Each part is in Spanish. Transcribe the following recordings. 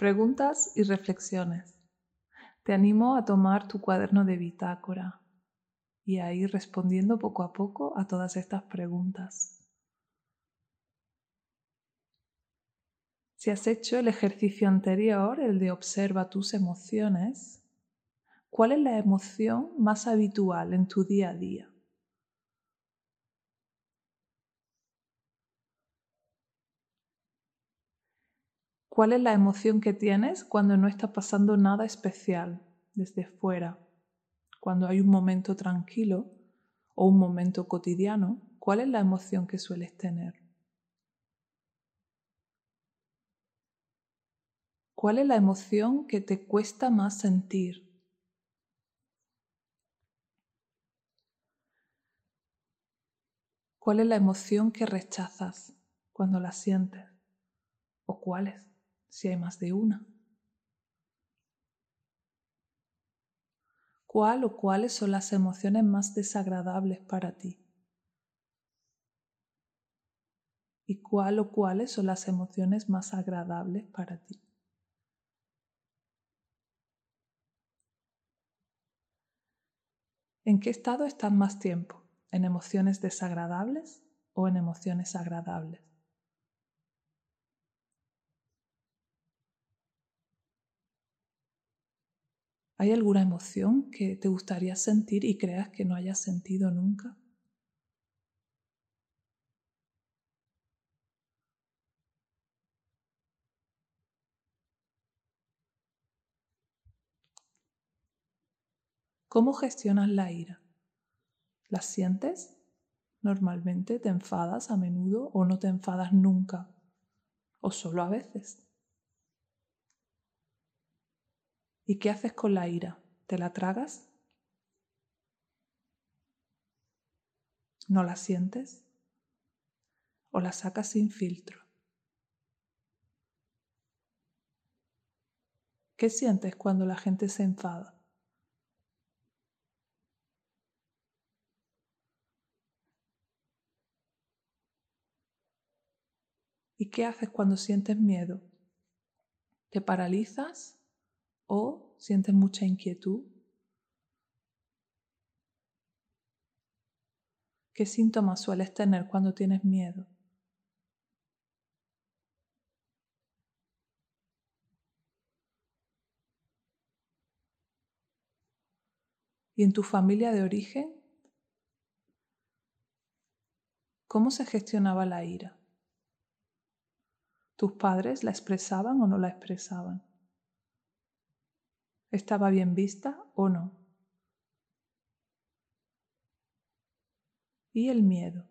Preguntas y reflexiones. Te animo a tomar tu cuaderno de bitácora y a ir respondiendo poco a poco a todas estas preguntas. Si has hecho el ejercicio anterior, el de observa tus emociones, ¿cuál es la emoción más habitual en tu día a día? ¿Cuál es la emoción que tienes cuando no está pasando nada especial desde fuera? Cuando hay un momento tranquilo o un momento cotidiano, ¿cuál es la emoción que sueles tener? ¿Cuál es la emoción que te cuesta más sentir? ¿Cuál es la emoción que rechazas cuando la sientes? ¿O cuáles, si hay más de una? ¿Cuál o cuáles son las emociones más desagradables para ti? ¿Y cuál o cuáles son las emociones más agradables para ti? ¿En qué estado estás más tiempo? ¿En emociones desagradables o en emociones agradables? ¿Hay alguna emoción que te gustaría sentir y creas que no hayas sentido nunca? ¿Cómo gestionas la ira? ¿La sientes? Normalmente te enfadas a menudo o no te enfadas nunca, o solo a veces. ¿Y qué haces con la ira? ¿Te la tragas? ¿No la sientes? ¿O la sacas sin filtro? ¿Qué sientes cuando la gente se enfada? ¿Y qué haces cuando sientes miedo? ¿Te paralizas o sientes mucha inquietud? ¿Qué síntomas sueles tener cuando tienes miedo? ¿Y en tu familia de origen? ¿Cómo se gestionaba la ira? ¿Tus padres la expresaban o no la expresaban? ¿Estaba bien vista o no? Y el miedo.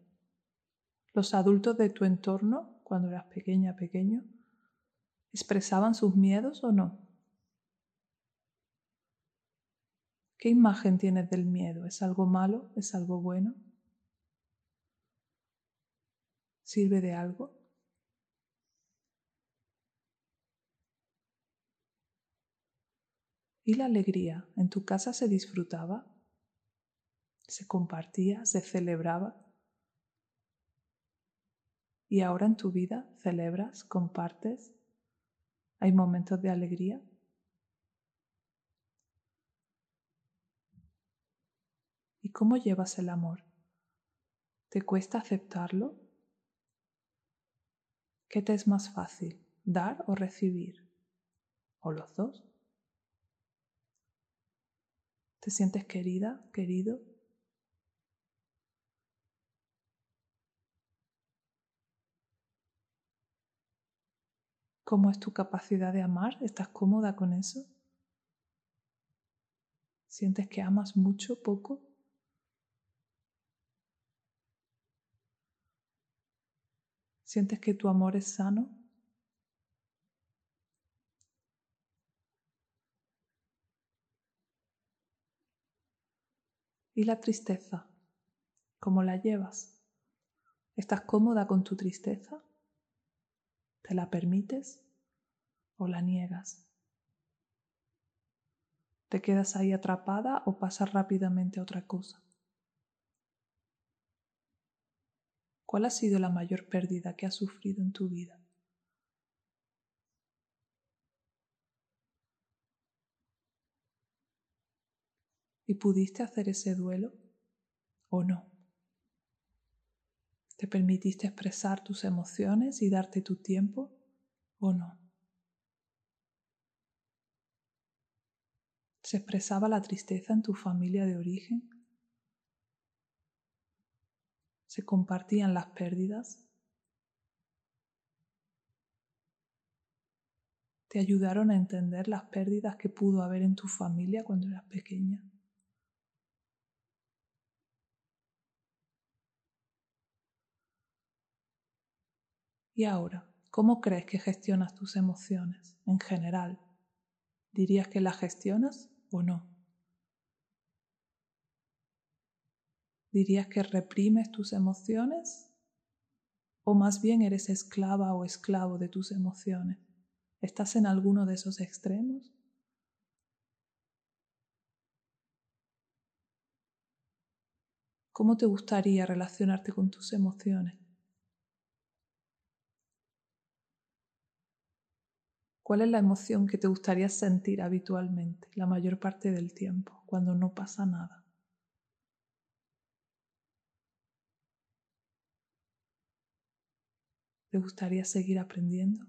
¿Los adultos de tu entorno, cuando eras pequeña, pequeño, expresaban sus miedos o no? ¿Qué imagen tienes del miedo? ¿Es algo malo? ¿Es algo bueno? ¿Sirve de algo? ¿Y la alegría? ¿En tu casa se disfrutaba? ¿Se compartía? ¿Se celebraba? ¿Y ahora en tu vida celebras? ¿Compartes? ¿Hay momentos de alegría? ¿Y cómo llevas el amor? ¿Te cuesta aceptarlo? ¿Qué te es más fácil, dar o recibir? ¿O los dos? ¿Te sientes querida, querido? ¿Cómo es tu capacidad de amar? ¿Estás cómoda con eso? ¿Sientes que amas mucho, poco? ¿Sientes que tu amor es sano? ¿Y la tristeza? ¿Cómo la llevas? ¿Estás cómoda con tu tristeza? ¿Te la permites o la niegas? ¿Te quedas ahí atrapada o pasas rápidamente a otra cosa? ¿Cuál ha sido la mayor pérdida que has sufrido en tu vida? ¿Y pudiste hacer ese duelo o no? ¿Te permitiste expresar tus emociones y darte tu tiempo o no? ¿Se expresaba la tristeza en tu familia de origen? ¿Se compartían las pérdidas? ¿Te ayudaron a entender las pérdidas que pudo haber en tu familia cuando eras pequeña? Y ahora, ¿cómo crees que gestionas tus emociones en general? ¿Dirías que las gestionas o no? ¿Dirías que reprimes tus emociones? ¿O más bien eres esclava o esclavo de tus emociones? ¿Estás en alguno de esos extremos? ¿Cómo te gustaría relacionarte con tus emociones? ¿Cuál es la emoción que te gustaría sentir habitualmente la mayor parte del tiempo, cuando no pasa nada? ¿Te gustaría seguir aprendiendo?